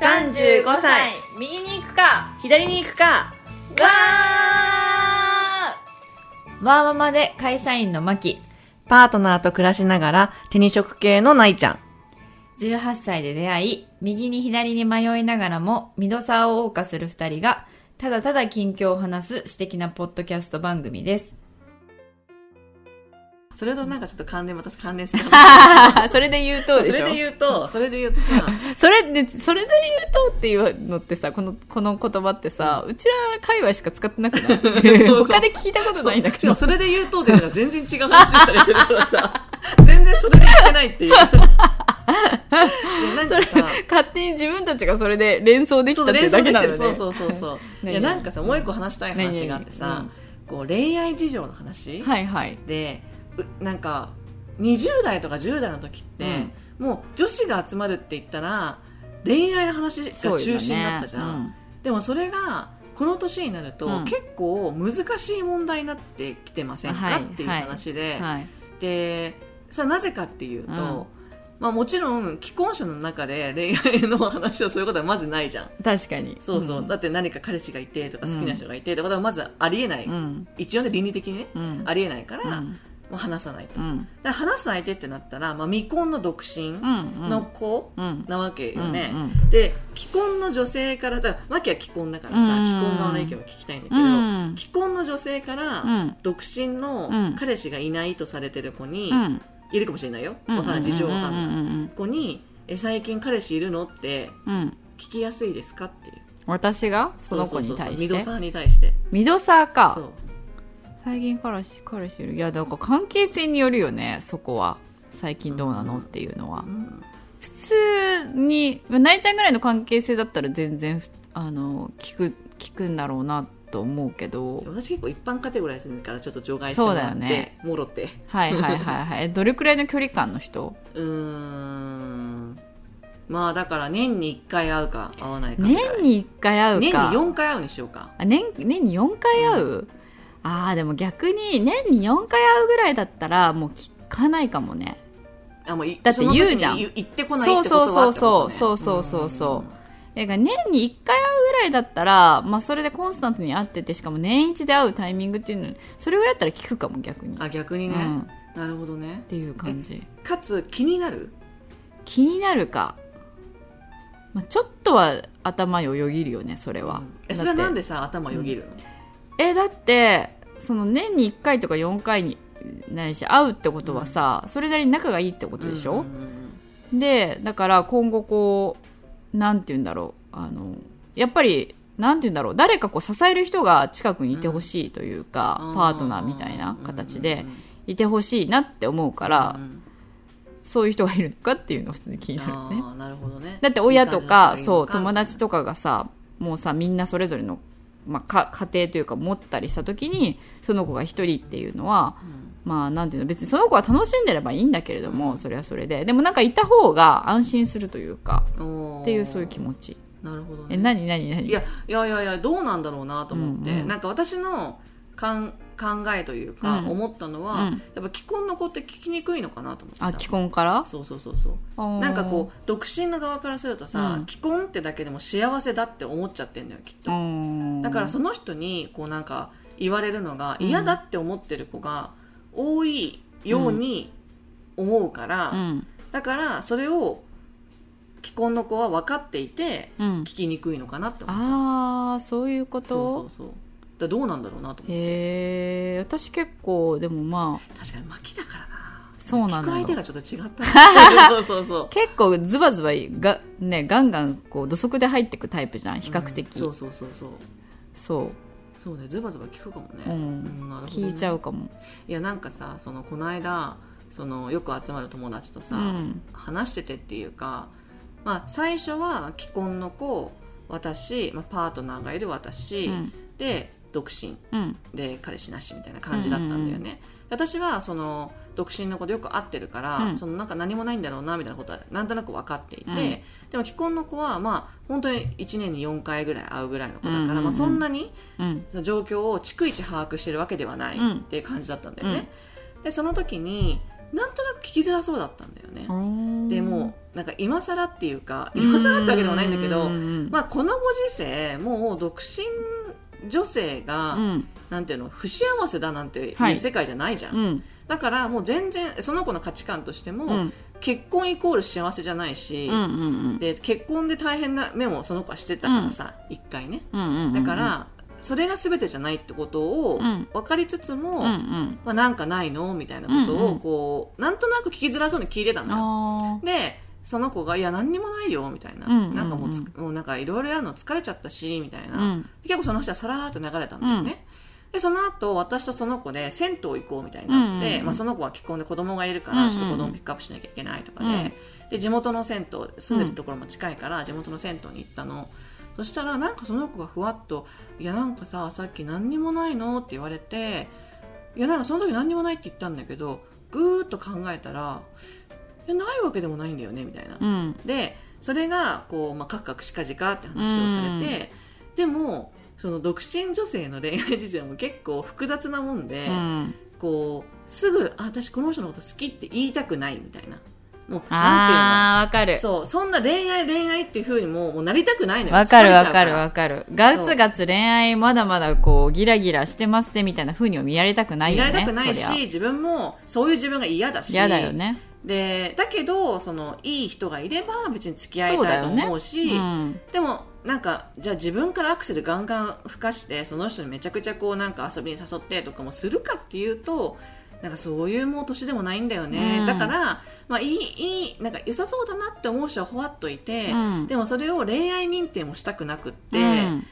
35歳右に行くか左に行くかわーワーママで会社員のマキ。パートナーと暮らしながら手に職系のないちゃん。18歳で出会い、右に左に迷いながらも、ミドサーを謳歌する二人が、ただただ近況を話す私的なポッドキャスト番組です。それとなんかちょっと関連、また関連する それで言うとでしょ？それで言うと、それで言うとさ、それで、それで言うとっていうのってさ、この、この言葉ってさ、うちら界隈しか使ってなくない？他で聞いたことないんだけど。それで言うとっていうのは全然違う話したりしてるからさ、全然それで言ってないっていう。いやなんかさ、勝手に自分たちがそれで連想できたってだけなのよね。そうそうそうそう。何？いやなんかさ、もう一個話したい話があってさこう恋愛事情の話はいはい。で、うなんか20代とか10代の時って、もう女子が集まるって言ったら恋愛の話が中心だったじゃん。でもそれがこの年になると、うん。結構難しい問題になってきてませんか、はい。っていう話で、うんはい。でそれはなぜかっていうと、うん。まあ、もちろん既婚者の中で恋愛の話をすることはまずないじゃん。確かに。そうそう、ん。だって何か彼氏がいてとか好きな人がいてとかはまずありえない、うん。一応ね倫理的にね、うん。ありえないから、うん。まあ、話さないと、うん。だ話す相手ってなったら、まあ、未婚の独身うん。の子うん。なわけよね、うんで既婚の女性からだからマキは既婚だからさ、うん既婚側の意見を聞きたいんだけど、うん。既婚の女性から、うん。独身のうん彼氏がいないとされてる子に、うん。いるかもしれないよ、うん。わかんない事情わかんない、うん。子にえ最近彼氏いるの？ってうん。聞きやすいですか？っていう私が？その子に対して？ミドサーに対してミドサーか最近彼氏、彼氏いる。いや、だから関係性によるよね、そこは。最近どうなのっていうのはう。ん普通に、まあなえちゃんぐらいの関係性だったら全然、あの、聞く、聞くんだろうなと思うけど。私結構一般カテゴライズするからちょっと除外してもらって、ねもろってはいはいはいはい。え どれくらいの距離感の人？うーんまあだから年に1回会うか会わないか年に1回会うか。年に4回会うにしようかあ年年に4回会う、ああでも逆に年に4回会うぐらいだったらもう聞かないかもね。あもういだって言うじゃん。その時に言ってこないってことはそうそうそうそうってことねそうそうそうそう。だから年に1回会うぐらいだったら、まあ、それでコンスタントに会っててしかも年一で会うタイミングっていうのそれをやったら聞くかも逆に、あ逆にね、うん、っなるほどね。ていう感じ。かつ気になる？気になるか、まあ、ちょっとは頭よよぎるよねそれは、えそれはなんででさ頭よぎるの、えだってその年に1回とか4回にないし会うってことはさ、それなりに仲がいいってことでしょ、でだから今後こうなんて言うんだろう。あのやっぱりなんて言うんだろう。誰かこう支える人が近くにいてほしいというか、うん。パートナーみたいな形でいてほしいなって思うから、うんうんそういう人がいるのかっていうのは普通に気になるよねなるほどね。だって親とか。そう友達とかがさもうさみんなそれぞれの、まあ、か家庭というか持ったりした時にその子が一人っていうのはまあなんていうの別にその子は楽しんでればいいんだけれども、それはそれで。でもなんかいた方が安心するというかうんっていうそういう気持ち。なるほどね。え何何何？いやいやいやいやどうなんだろうなと思って、うんうん。なんか私のかん考えというか、うん。思ったのは、うん。やっぱ既婚の子って聞きにくいのかなと思ってさ。あ既婚から？そうそうそうそう。なんかこう独身の側からするとさ、うん。既婚ってだけでも幸せだって思っちゃってんだよきっと、うんだからその人にこうなんか言われるのが嫌だって思ってる子が多いように思うから、うん。だからそれを既婚の子は分かっていてうん。聞きにくいのかなって思った。ああそういうこと？そうそうそう。だどうなんだろうなと思って。へえ私結構でもまあ確かに巻きだからな。そうなのよ。聞く相手がちょっと違った。そうそうそう。結構ズバズバが、ね、ガンガンこう土足で入ってくタイプじゃん比較的、うん。そうそうそうそうそう。そうねズバズバ聞くかもね、うん。なるほどね。聞いちゃうかも。いやなんかさそのこの間そのよく集まる友達とさ、うん。話しててっていうか、まあ、最初は既婚の子私、まあ、パートナーがいる私、うん。で独身。うん。で彼氏なしみたいな感じだったんだよね、私はその独身の子でよく会ってるから、うん。そのなんか何もないんだろうなみたいなことはなんとなく分かっていて、うん。でも既婚の子はまあ本当に1年に4回ぐらい会うぐらいの子だから、うんうんうん。まあ、そんなにうん。その状況を逐一把握してるわけではないうん。っていう感じだったんだよね、でその時になんとなく聞きづらそうだったんだよね、うんでもうなんか今更っていうか今更ってわけでもないんだけど、うんまあ、このご時世もう独身女性が、うん。なんていうの不幸せだなんてはい。いう世界じゃないじゃん、うんだからもう全然その子の価値観としても、うん。結婚イコール幸せじゃないし、うんうんで結婚で大変な目もその子はしてたからさ一、回ね。うんうんだから、それが全てじゃないってことをうん。分かりつつも、うんうん。まあ、なんかないの？みたいなことをうんうん。こう、なんとなく聞きづらそうに聞いてたのよ。あでその子が「いや何にもないよ」みたいな、うんうんうん。なんかもうつもうなんかいろいろやるの疲れちゃったしみたいな、ーうん。結構その話はさらーっと流れたんだよね、でその後私とその子で銭湯行こうみたいになって、うんうんうん。まあ、その子は既婚で子供がいるかうんうん。らちょっと子供ピックアップしなきゃいけないとかで,、うん。で地元の銭湯住んでるところも近いから地元の銭湯に行ったの。そしたらなんかその子がふわっと「いやなんかささっき何にもないの?」って言われて「いやなんかその時何にもないって言ったんだけどぐーっと考えたら「いやないわけでもないんだよね」みたいな。うん。でそれがこう、まあ、カクカクしかじかって話をされて、でもその独身女性の恋愛事情も結構複雑なもんで、うん。こうすぐあ私この人のこと好きって言いたくないみたいな。もうあーわかるなんていうの？そうそんな恋愛恋愛っていうふうにもうもうなりたくないのよ。わかるわかるわかる。ガツガツ恋愛まだまだこうギラギラしてますねみたいな風には見られたくない見よねられたくないし自分もそういう自分が嫌だし。嫌だよね。でだけどそのいい人がいれば別に付き合いたいと思うしうん。でもなんかじゃあ自分からアクセルガンガン吹かしてその人にめちゃくちゃこうなんか遊びに誘ってとかもするかっていうとなんかそういうもう年でもないんだよね、うん。だから、まあ、いいいいなんか良さそうだなって思う人はほわっといて、うん。でもそれを恋愛認定もしたくなくって、うん。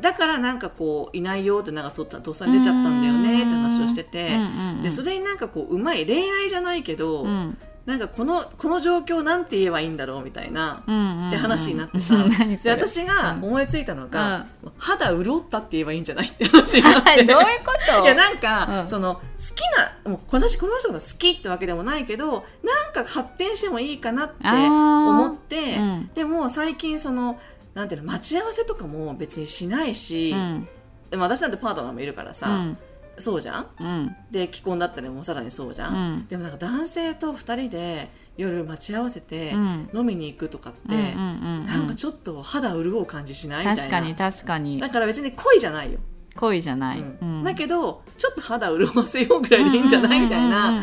だからなんかこういないよってなんかとっとっさに出ちゃったんだよねって話をしてて、でそれになんかこううまい恋愛じゃないけど、うんなんかこのこの状況なんて言えばいいんだろうみたいな。って話になってさ、私が思いついたのが、肌潤ったって言えばいいんじゃないって話になって。どういうこと？いやなんか、うん。その好きなもう私この人が好きってわけでもないけどなんか発展してもいいかなって思って、うん。でも最近そのなんていうの待ち合わせとかも別にしないし、うん。でも私なんてパートナーもいるからさ、うんそうじゃん？うん。で既婚だったらもうさらにそうじゃん、うん。でもなんか男性と2人で夜待ち合わせてうん。飲みに行くとかって、なんかちょっと肌潤う感じしない？みたいな。確かに確かに。だから別に恋じゃないよ、恋じゃない、うん。うん。だけどちょっと肌潤わせようぐらいでいいんじゃないみたいな、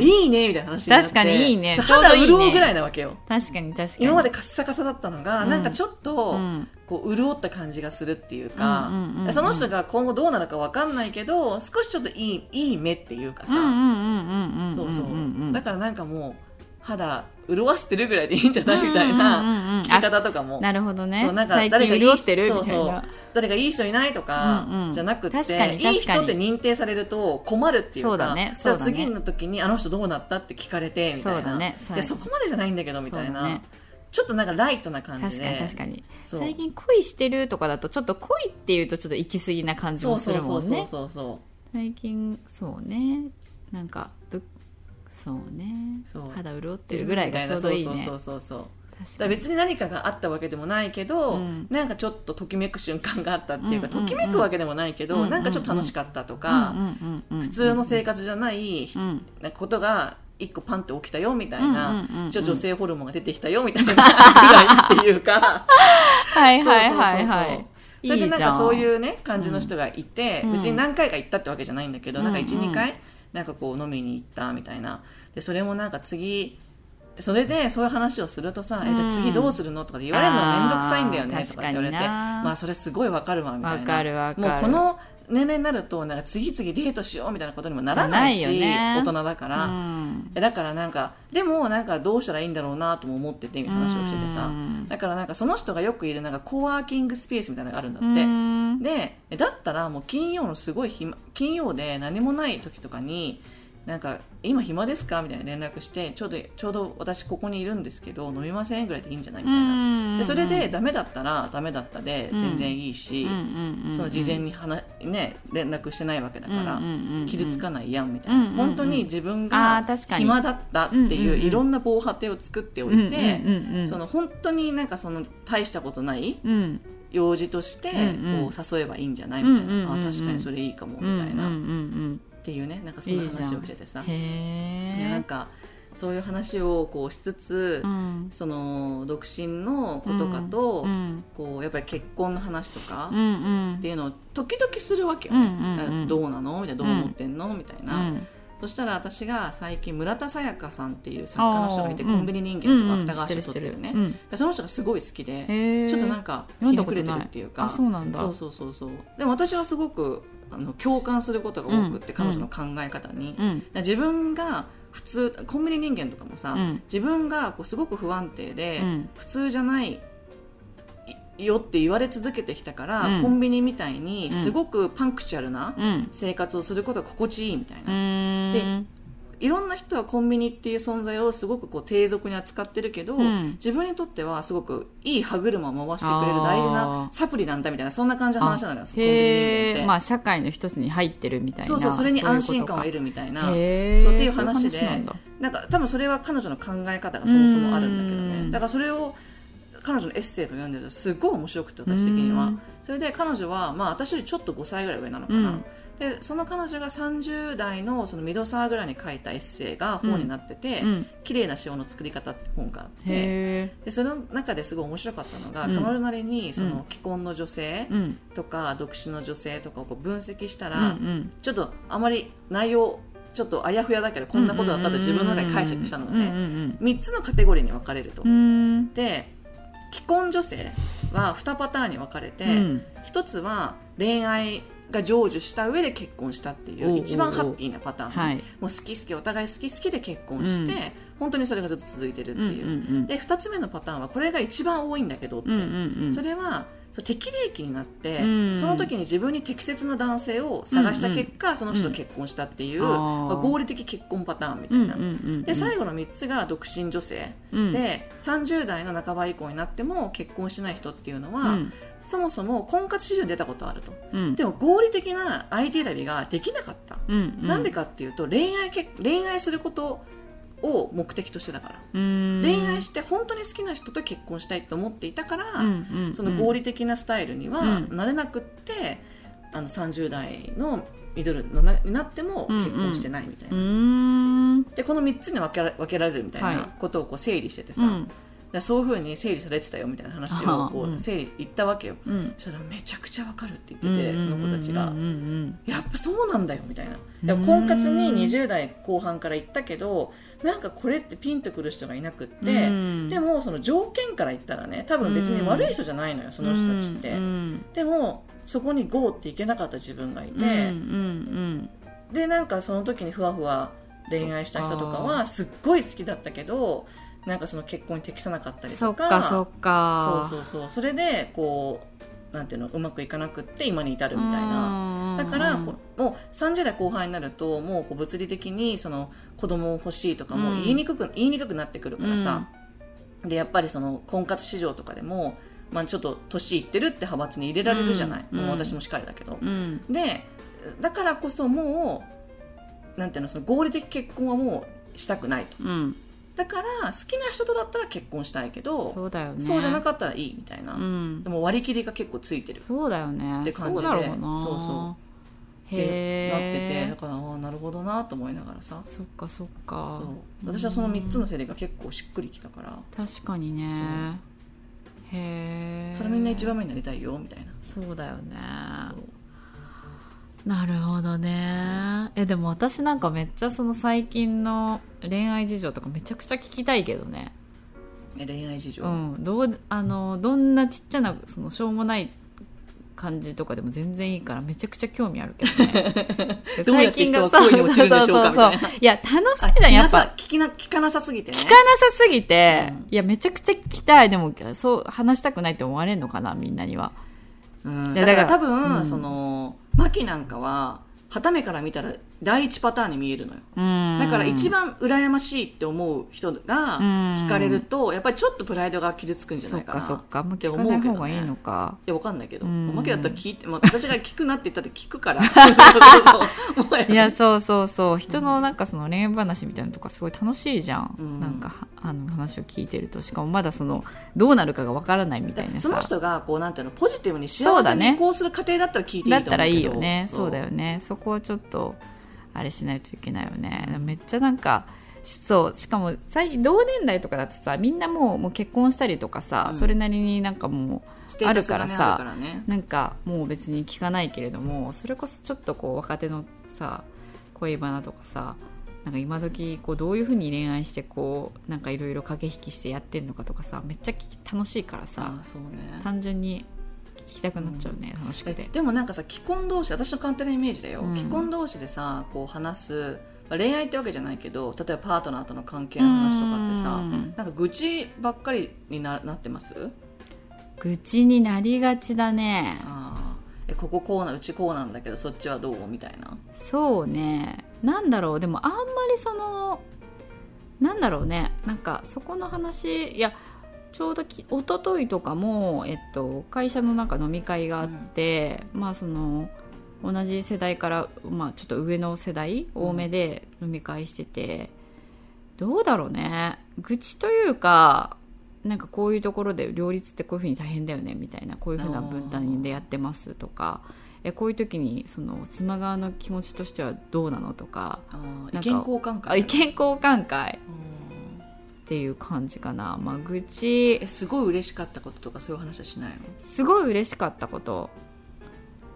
いいねみたいな話になって。確かにいいね。肌潤うぐらいなわけよ。確かに確かに。今までカッサカサだったのが、うん。なんかちょっと、うん。こう潤った感じがするっていうか、うんうんうんうん。その人が今後どうなるかわかんないけど少しちょっといいいい目っていうかさ、うんうんうんうんうんそうそう、んん。だからなんかもう肌潤わせてるぐらいでいいんじゃないみたいなうんうんうんうん聞き方とかも、なるほどね。そうなんか最誰か潤ってるみたいな。そうそう誰かいい人いないとかうんうん。じゃなくて、確かにいい確かに。人って認定されると困るっていうかそうだね。じゃあ次の時にあの人どうなったって聞かれてみたいな。そね。いやそこまでじゃないんだけどみたいな、ちょっとなんかライトな感じで。に確かに。最近恋してるとかだとちょっと恋っていうとちょっと行き過ぎな感じもするそうそうそうもんね最近そうね。なんかどそうね。肌潤っうてるぐらいがちょうどいいね。そうそうそうそうだ別に何かがあったわけでもないけど、うん。なんかちょっとときめく瞬間があったっていうか、ときめくわけでもないけど、うんうんうん。なんかちょっと楽しかったとか、うんうんうんうん普通の生活じゃないうん。なんかことが一個パンって起きたよみたいな、うんうんうん女性ホルモンが出てきたよみたいなぐらいっていうか。はいはいはいはい。それでなんかそういうね感じの人がいて、うん。別に何回か行ったってわけじゃないんだけど、なんかうんうん。12回なんかこう飲みに行ったみたいな。でそれもなんか次それでそういう話をするとさ、うん。えじゃあ次どうするのとかで言われるの面倒くさいんだよねとかって言われてまあそれすごいわかるわみたいな。わかるわかる。もうこの年齢になるとなんか次々デートしようみたいなことにもならないしね大人だから、うん。えだからなんかでもなんかどうしたらいいんだろうなとも思っててみたいな話をしててさ。うん。だからなんかその人がよくいるなんかコワーキングスペースみたいなのがあるんだって、うん。でだったらもう金曜のすごい暇金曜で何もない時とかになんか今暇ですか？みたいな連絡してちょうどちょうど私ここにいるんですけど飲みませんぐらいでいいんじゃない？みたいな。でそれでダメだったらダメだったで全然いいし、その事前に話、ね、連絡してないわけだから、傷つかないやんみたいな、本当に自分あが暇だったっていううんいろんな防波堤を作っておいて、その本当になんかその大したことないうん。用事としてこう誘えばいいんじゃない？みたいな、あ確かにそれいいかもみうんたいな、っんていうねなんかそんな話をしててさ。うん。へえでなんかそういう話をこうしつつ、うん。その独身の子とかと、うんこうやっぱり結婚の話とかっていうのを時々するわけよ。ね、うんうんどうなの？みたいなどう思ってんの、みたいな、うん。そしたら私が最近村田沙耶香さんっていう作家の人がいてコンビニ人間とかうん芥川賞取ってるね、その人がすごい好きで、ちょっとなんかひねくれてるっていうか。あそうなんだ。そうそうそうそう。でも私はすごくあの共感することが多くって、うん彼女の考え方に、うん自分が普通コンビニ人間とかもさ、うん。自分がこうすごく不安定で、うん。普通じゃないいよって言われ続けてきたから、うん。コンビニみたいにうん。すごくパンクチュアルなうん。生活をすることが心地いいみたいな、うーんいろんな人はコンビニっていう存在をすごくこう低俗に扱ってるけど、うん。自分にとってはすごくいい歯車を回してくれる大事なサプリなんだみたいなそんな感じの話なのよコンビニって、まあ社会の一つに入ってるみたいな。そうそうそれに安心感を得るるみたいな。そうっていう話でなんか多分それは彼女の考え方がそもそもあるんだけどうん。ねだからそれを彼女のエッセイとか読んでるとすごい面白くて私的には。うん。それで彼女は、まあ、私よりちょっと5歳ぐらい上なのかな、うんでその彼女が30代のそのミドサーぐらいに書いたエッセイが本になっててうん「綺麗な塩の作り方」って。本があってへでその中ですごい面白かったのが、うん。彼女なりにそうん。の既婚の女性とか独身の女性とかをこう分析したうら、ん。ちょっとあまり内容ちょっとあやふやだけどこんなことだったと自分の中で解釈したのうんうんねうん3つのカテゴリーに分かれると。うん。で既婚女性は2パターンに分かれて、うん。1つは恋愛が成就した上で結婚したっていおう一番ハッピーなパターン、はい。もう好き好きお互い好き好きで結婚して、うん。本当にそれがずっと続いてるっていう、うんうんで2つ目のパターンはこれが一番多いんだけどって、うんうんうんそれは適齢期になって、うん。その時に自分に適切な男性を探した結果、その人と結婚したっていう、うんあーまあ合理的結婚パターンみたいな、うんうんうんで最後の3つが独身女性、うん。で30代の半ば以降になっても結婚してない人っていうのは、うんそもそも婚活市場に出たことあると。うん。でも合理的な相手選びができなかった、うんなんでかっていうと恋愛け恋愛することを目的としてだから、うん。恋愛して本当に好きな人と結婚したいと思っていたから、うんうんその合理的なスタイルにはうん。なれなくって、あの30代のミドルのなになっても結婚してないみたいな、うーん。でこの3つに分けら分けられるみたいはない。ことをこう整理しててさ、うんでそういうふうに整理されてたよみたいな話をこううん。整理言ったわけよ、うん。そしたらめちゃくちゃ分かるって言ってて、その子たちが、やっぱそうなんだよみたいな。婚活に20代後半から行ったけどなんかこれってピンとくる人がいなくって、うん。でもその条件から言ったらね多分別に悪い人じゃないのよその人たちって、うん。でもそこに GO っていけなかった自分がいて、でなんかその時にふわふわ恋愛した人とかはすっごい好きだったけどなんかその結婚に適さなかったりそとかそっか。そうそうそう。それでこうなんていうのうまくいかなくって今に至るみたいな。なだからもう30代後半になるともうこう物理的にその子供欲しいとかもうん。言いにくく、言いにくくなってくるからさ、でやっぱりその婚活市場とかでも、まあ、ちょっと年いってるって派閥に入れられるじゃない、うん。もう私もしっかりだけど、うん。でだからこそもうなんていうのその合理的結婚はもうしたくないと。うんだから好きな人とだったら結婚したいけどそうだよね。そうじゃなかったらいいみたいな、うん。でも割り切りが結構ついてる。そうだよね。って感じでそうだろうな。そうそってなっててへえだからああなるほどなと思いながらさ。そっかそっか。そう。私はその3つの整理が結構しっくりきたから。確かにね。へえ。それみんな一番目になりたいよみたいな。そうだよね。そうなるほどね。えでも私なんかめっちゃその最近の恋愛事情とかめちゃくちゃ聞きたいけどね。え恋愛事情、うん。どうあのどんなちっちゃなそのしょうもない感じとかでも全然いいからめちゃくちゃ興味あるけどね。で どうやって人は恋に落ちるんでしょうかみたいや楽しあみじゃんやっぱ。聞きな聞かなさすぎてね。聞かなさすぎて、うん。いやめちゃくちゃ聞きたい。でもそう話したくないって思われるのかなみんなには。うん、いやだから多分、うん。そのマキなんかは旗目から見たら第一パターンに見えるのよ。うん。だから一番羨ましいって思う人が聞かれるとやっぱりちょっとプライドが傷つくんじゃないかな。かそっか。もうって思うけどね。方がいいのか。いやわかんないけど、うん。おまけだったら聞いて、まあ、私が聞くなって言ったって聞くから。いやそうそうそう。人のなんかその恋愛話みたいなのとかすごい楽しいじゃん、うん。なんかあの話を聞いてると。しかもまだそのどうなるかがわからないみたいなさ。その人がこうなんていうのポジティブに幸せに移行する過程だったら聞いていいと思うけど。だったらいいよね。そう。だよよね。そこはちょっとあれしないといけないよね。めっちゃなんかそうしかも最近同年代とかだとさみんなもうもう結婚したりとかさ、うん。それなりになんかもあるからさね。うなんかもう別に聞かないけれどもそれこそちょっとこう若手のさ恋バナとかさなんか今時こうどういうふうに恋愛してこうなんかいろいろ駆け引きしてやってんのかとかさめっちゃ楽しいからさね。単純に聞きたくなっちゃうね、楽しくて。えでもなんかさ既婚同士私の簡単なイメージだよ、うん。既婚同士でさこう話す、まあ恋愛ってわけじゃないけど例えばパートナーとの関係の話とかってさうん。なんか愚痴ばっかりにななってます？愚痴になりがちだね。あー。えこここうなうちこうなんだけどそっちはどう？みたいな。そうね。なんだろう。でもあんまりそのなんだろうね。なんかそこの話いやちょうどき一昨日とかも、えっと、会社のなんか飲み会があって、まあその同じ世代から、まあ、ちょっと上の世代多めで飲み会してて、どうだろうね。愚痴というかなんかこういうところで両立ってこういうふうに大変だよねみたいなこういうふうな分担でやってますとかえこういう時にその妻側の気持ちとしてはどうなのとか意見交換あ会意見交換会うんっていう感じかな、まあ、愚痴。えすごい嬉しかったこととかそういう話はしないの？すごい嬉しかったこと。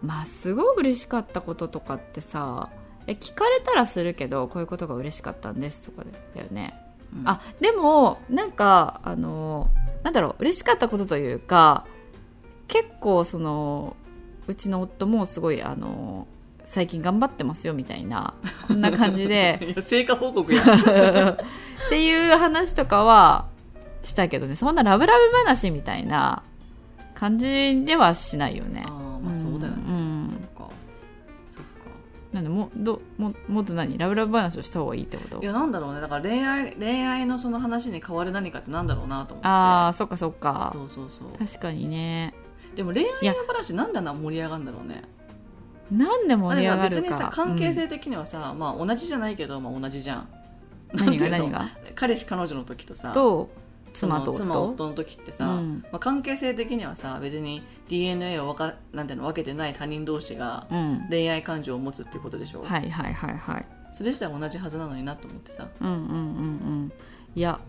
まあすごい嬉しかったこととかってさえ聞かれたらするけどこういうことが嬉しかったんですとかだよね、うん。あでもなんかあのなんだろう嬉しかったことというか結構そのうちの夫もすごいあの最近頑張ってますよみたいなこんな感じで。成果報告やっていう話とかはしたけどね。そんなラブラブ話みたいな感じではしないよね。あーまあそうだよね、うん。そっか。そっか。なんでもどももっと何？ラブラブ話をした方がいいってこと？いやなんだろうね。だから恋愛恋愛のその話に変わる何かってなんだろうなと思って。ああそっかそっか。そうそうそう。確かにね。でも恋愛の話なんであんな盛り上がるんだろうねなんで盛り上がだってさるか別にさ関係性的にはさ、まあ同じじゃないけど、まあ、同じじゃん。うん何が何が？彼氏彼女の時とさと妻と夫妻夫の時ってさ、うん。まあ、関係性的にはさ別に DNA をわかなんていうの分けてない他人同士がうん。恋愛感情を持つっていうことでしょ、はいはいはいはい。それ自体は同じはずなのになと思ってさ。うんうんうんうんいや。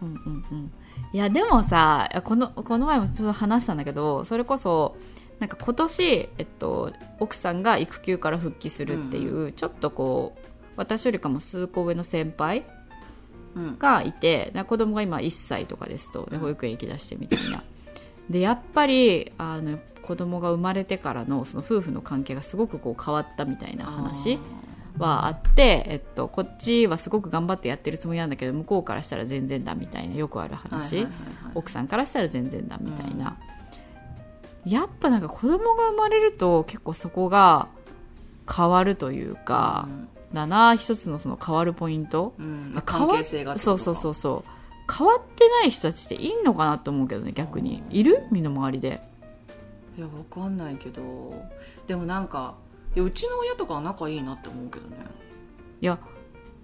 うんうんうん。いやでもさこのこの前もちょっと話したんだけどそれこそなんか今年、えっと、奥さんが育休から復帰するっていう、ちょっとこう私よりかも数個上の先輩うん。がいてな子供が今1歳とかですとで保育園行きだしてみたいな。でやっぱりあの子供が生まれてからのその夫婦の関係がすごくこう変わったみたいな話はあって、えっと、こっちはすごく頑張ってやってるつもりなんだけど向こうからしたら全然だみたいなよくある話、奥さんからしたら全然だみたいな、やっぱなんか子供が生まれると結構そこが変わるというか、だな一つのその変わるポイント。うん。関係性がそうそうそうそう。変わってない人たちっていんのかなと思うけどね逆に。いる？身の回りで。いやわかんないけど。でもなんかいやうちの親とかは仲いいなって思うけどね。いや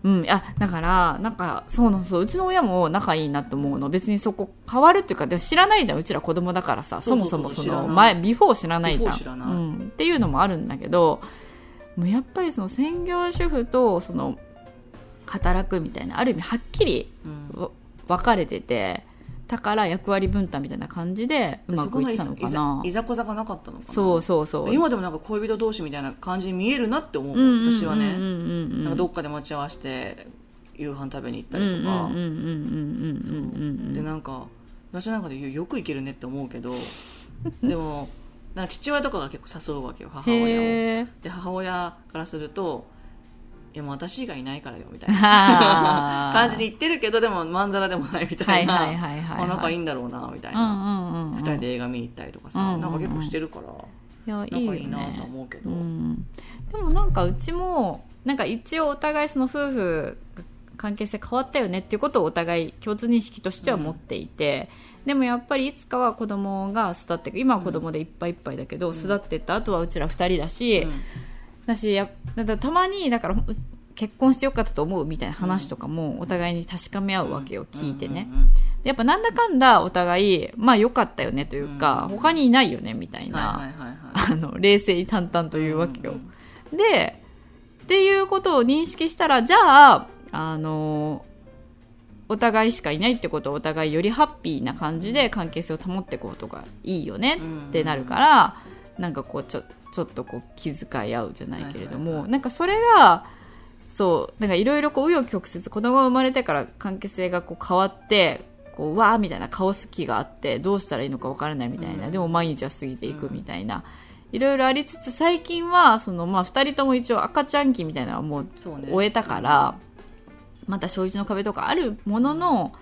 うんいやだからなんかそうなんそううちの親も仲いいなと思うの。別にそこ変わるっていうかでも知らないじゃんうちら子供だからさ。そもそもその前ビフォー知らないじゃん。うん、っていうのもあるんだけどもうやっぱりその専業主婦とその働くみたいなある意味はっきり分かれててだから役割分担みたいな感じでうまくいってたのかな。いざこざがなかったのかな。そうそうそう。今でもなんか恋人同士みたいな感じに見えるなって思う、私はね、なんかどっかで待ち合わせて夕飯食べに行ったりとか、でなんか私なんかでよく行けるねって思うけど でもなんか父親とかが結構誘うわけよ母親を。で母親からするといやもう私がいないからよみたいな。感じで言ってるけどでもまんざらでもないみたいな、はいはいはいはいはい。あ仲いいんだろうなみたいうんうな、んうんうん。二人で映画見に行ったりとかさ、うんうんうん。なんか結構してるからいやいい仲よいいなとね思うけど。うん、でもなんかうちもなんか一応お互いその夫婦関係性変わったよねっていうことをお互い共通認識としては持っていて、でもやっぱりいつかは子供が巣立って今は子供でいっぱいいっぱいだけど、巣立ってった後はうちら二人だし、うんだしやだからたまにだからう結婚してよかったと思うみたいな話とかもお互いに確かめ合うわけよ、聞いてね、やっぱなんだかんだお互いまあ良かったよねというか、うん他にいないよねみたいうんな、あの冷静に淡々というわけよ、うん。でっていうことを認識したらじゃああのお互いしかいないってことをお互いよりハッピーな感じで関係性を保っていこうとかいいよねってなるから、なんかこうちょちょっとこう気遣い合うじゃないけれども、はいはいはい。なんかそれがそうなんかいろいろこう紆余曲折子供が生まれてから関係性がこう変わってこうわーみたいな顔好きがあってどうしたらいいのか分からないみたいな、うん。でも毎日は過ぎていくみたいな、いろいろありつつ最近はその、まあ、2人とも一応赤ちゃん期みたいなのはもう終えたから、また小一の壁とかあるものの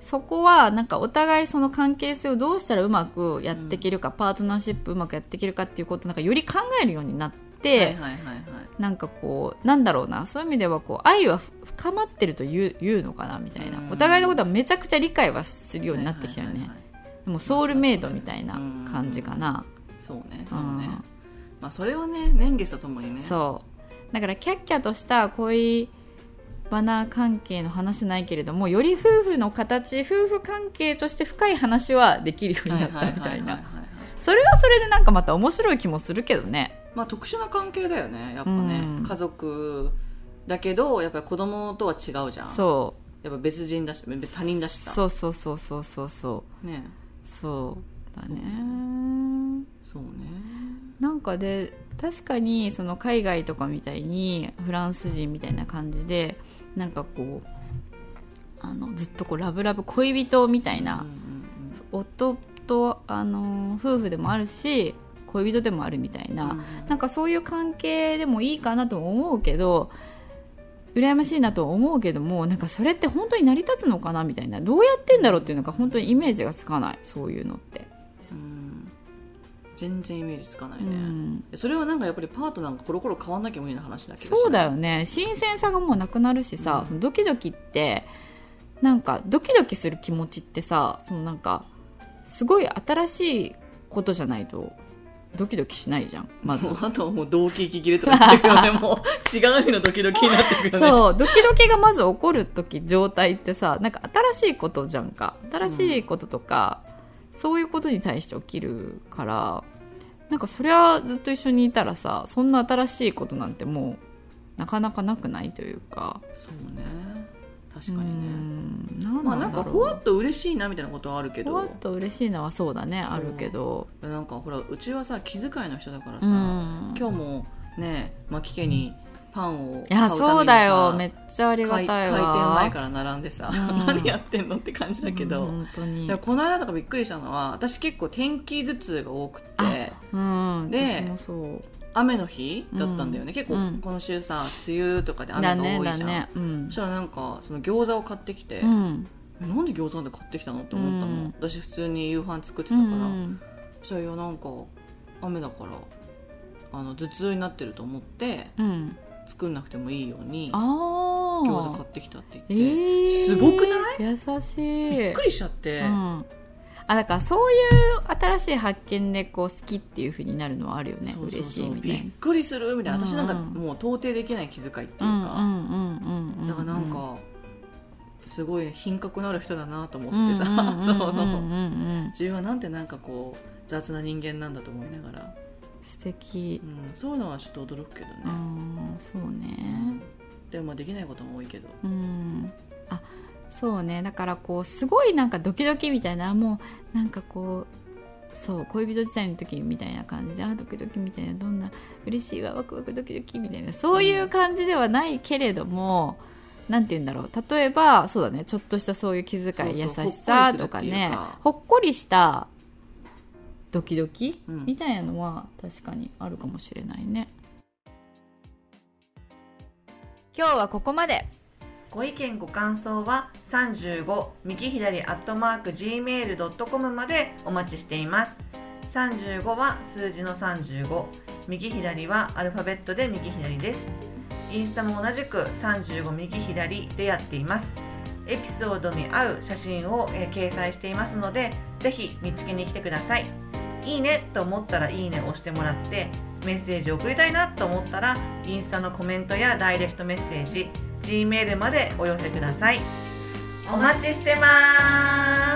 そこはなんかお互いその関係性をどうしたらうまくやっていけるか、パートナーシップうまくやっていけるかっていうことをなんかより考えるようになって、はいはいはいはい。なんかこうなんだろうなそういう意味ではこう愛はふ深まってると言う言うのかなみたいな、うん。お互いのことはめちゃくちゃ理解はするようになってきたよね、はいはいはいはい。でもソウルメイドみたいな感じかな、そうねそうね。うん。まあそれはね年月とともにね。そう。だからキャッキャとした恋バナ関係の話ないけれどもより夫婦の形夫婦関係として深い話はできるようになったみたいな。それはそれでなんかまた面白い気もするけどね。まあ特殊な関係だよね。やっぱね、うん。家族だけどやっぱり子供とは違うじゃん。そやっぱ別人だし別他人だしさ。うそうそうそうそうそう。そね。うそうだね。そうね。なんかで確かにその海外とかみたいにフランス人みたいな感じでなんかこうあのずっとこうラブラブ恋人みたいな、夫とあの夫婦でもあるし恋人でもあるみたいな、うんなんかそういう関係でもいいかなとも思うけど羨ましいなとは思うけどもなんかそれって本当に成り立つのかなみたいなどうやってんだろうっていうのが本当にイメージがつかないそういうのって、うん全然イメージつかないうね、ん、それはなんかやっぱりパートナーがコロコロ変わんなきゃ無理な話だけどそうだよね。新鮮さがもうなくなるしさ、うん。そのドキドキってなんかドキドキする気持ちってさそのなんかすごい新しいことじゃないとドキドキしないじゃんまず。あとはもう動機息切れとかなってくるよね。もう違う意味のドキドキになってくるよね。そうドキドキがまず起こる時状態ってさなんか新しいことじゃんか。新しいこととか、そういうことに対して起きるからなんかそれはずっと一緒にいたらさそんな新しいことなんてもうなかなかなくないというか。そうね。確かにね。まあなんかふわっっと嬉しいなみたいなことはあるけど。ふわっと嬉しいのはそうだねあるけど、なんかほらうちはさ気遣いの人だからさ、うん、今日もね牧家にパンを買うためにさそうだよ。めっちゃありが開たい開わ店前から並んでさ、うん。何やってんのって感じだけど、うん本当に。でもこの間とかびっくりしたのは私結構天気頭痛が多くて。うん。で雨の日だったんだよね、うん。結構うん。この週さ梅雨とかで雨が多いじゃん、だねうん。そしたらなんかその餃子を買ってきて、うん。えなんで餃子なんて買ってきたのって思ったの、うん。私普通に夕飯作ってうたから、ん。そしたらいやなんか雨だからあの頭痛になってると思ってうん作んなくてもいいようにああ餃子買ってきたってえ言って、ー、すごくない？優しい。びっくりしちゃって、うん、あだからそういう新しい発見でこう好きっていうふうになるのはあるよね。嬉しいみたびいっくりするみたいな私なんかうんもう到底できない気遣いっていうか、なうんうんだからなんかすごい品格のある人だなと思うんってさ、自分はなんてなんかこう雑な人間なんだと思いながら、素敵。うん、そういうのはちょっと驚くけどね、うんそうね。でもまあできないことも多いけど。うん。あそうね。だからこうすごいなんかドキドキみたいな。もうなんかこうそう恋人時代の時みたいな感じであドキドキみたいな。どんな嬉しいわワクワクドキドキみたいな。そういう感じではないけれども、なんて言うんだろう。例えばそうだね。ちょっとしたそういう気遣い優しさとかね。かほっこりしたドキドキ、うん。みたいなのは確かにあるかもしれないね。今日はここまで。ご意見ご感想は35右左アットマーク Gmail.com までお待ちしています。35は数字の35右左はアルファベットで右左です。インスタも同じく35右左でやっています。エピソードに合う写真を、えー掲載していますのでぜひ見つけに来てくださいいいねと思ったらいいねを押してもらってメッセージを送りたいなと思ったらインスタのコメントやダイレクトメッセージ G メールまでお寄せください。お待ちしてます。